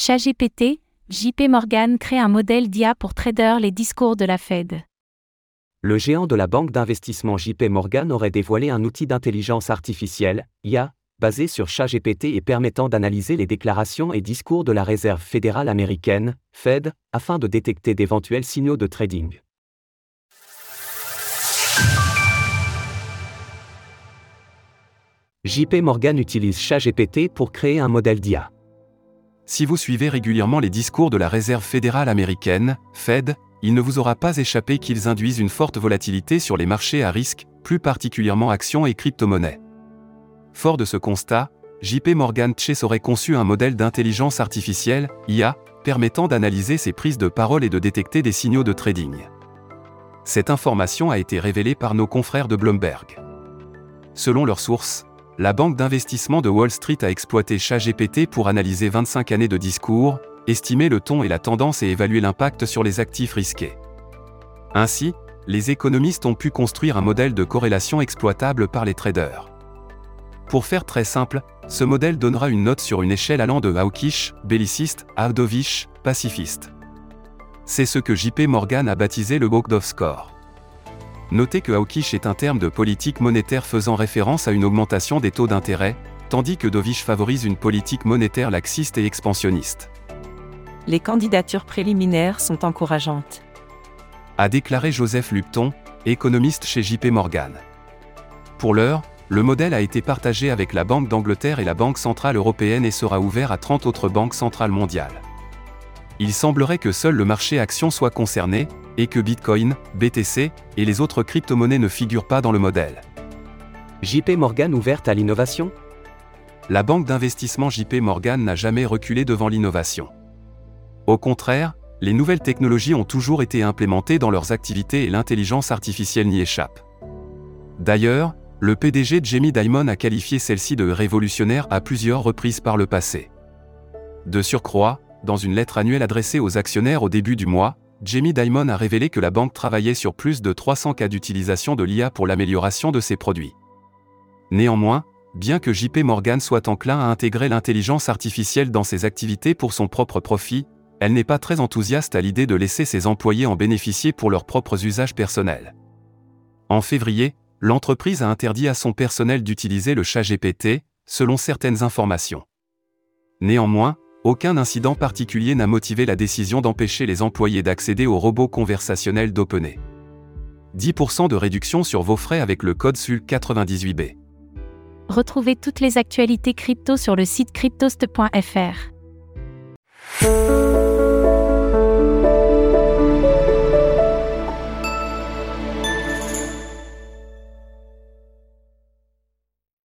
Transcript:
ChatGPT, JP Morgan crée un modèle d'IA pour traders les discours de la Fed. Le géant de la banque d'investissement JP Morgan aurait dévoilé un outil d'intelligence artificielle, IA, basé sur ChatGPT et permettant d'analyser les déclarations et discours de la Réserve fédérale américaine, Fed, afin de détecter d'éventuels signaux de trading. JP Morgan utilise ChatGPT pour créer un modèle d'IA. Si vous suivez régulièrement les discours de la Réserve fédérale américaine, Fed, il ne vous aura pas échappé qu'ils induisent une forte volatilité sur les marchés à risque, plus particulièrement actions et crypto-monnaies. Fort de ce constat, JP Morgan Chase aurait conçu un modèle d'intelligence artificielle, IA, permettant d'analyser ses prises de parole et de détecter des signaux de trading. Cette information a été révélée par nos confrères de Bloomberg. Selon leurs sources, la banque d'investissement de Wall Street a exploité ChatGPT pour analyser 25 années de discours, estimer le ton et la tendance et évaluer l'impact sur les actifs risqués. Ainsi, les économistes ont pu construire un modèle de corrélation exploitable par les traders. Pour faire très simple, ce modèle donnera une note sur une échelle allant de hawkish, belliciste, à dovish, pacifiste. C'est ce que JP Morgan a baptisé le Bogdov Score. Notez que hawkish est un terme de politique monétaire faisant référence à une augmentation des taux d'intérêt, tandis que dovish favorise une politique monétaire laxiste et expansionniste. Les candidatures préliminaires sont encourageantes. A déclaré Joseph Lupton, économiste chez JP Morgan. Pour l'heure, le modèle a été partagé avec la Banque d'Angleterre et la Banque centrale européenne et sera ouvert à 30 autres banques centrales mondiales. Il semblerait que seul le marché action soit concerné, et que Bitcoin, BTC et les autres crypto-monnaies ne figurent pas dans le modèle. JP Morgan ouverte à l'innovation? La banque d'investissement JP Morgan n'a jamais reculé devant l'innovation. Au contraire, les nouvelles technologies ont toujours été implémentées dans leurs activités et l'intelligence artificielle n'y échappe. D'ailleurs, le PDG Jamie Dimon a qualifié celle-ci de révolutionnaire à plusieurs reprises par le passé. De surcroît, dans une lettre annuelle adressée aux actionnaires au début du mois, Jamie Dimon a révélé que la banque travaillait sur plus de 300 cas d'utilisation de l'IA pour l'amélioration de ses produits. Néanmoins, bien que JP Morgan soit enclin à intégrer l'intelligence artificielle dans ses activités pour son propre profit, elle n'est pas très enthousiaste à l'idée de laisser ses employés en bénéficier pour leurs propres usages personnels. En février, l'entreprise a interdit à son personnel d'utiliser le chat GPT, selon certaines informations. Néanmoins, aucun incident particulier n'a motivé la décision d'empêcher les employés d'accéder au robot conversationnel d'OpenAI. 10% de réduction sur vos frais avec le code SUL98B. Retrouvez toutes les actualités crypto sur le site cryptost.fr.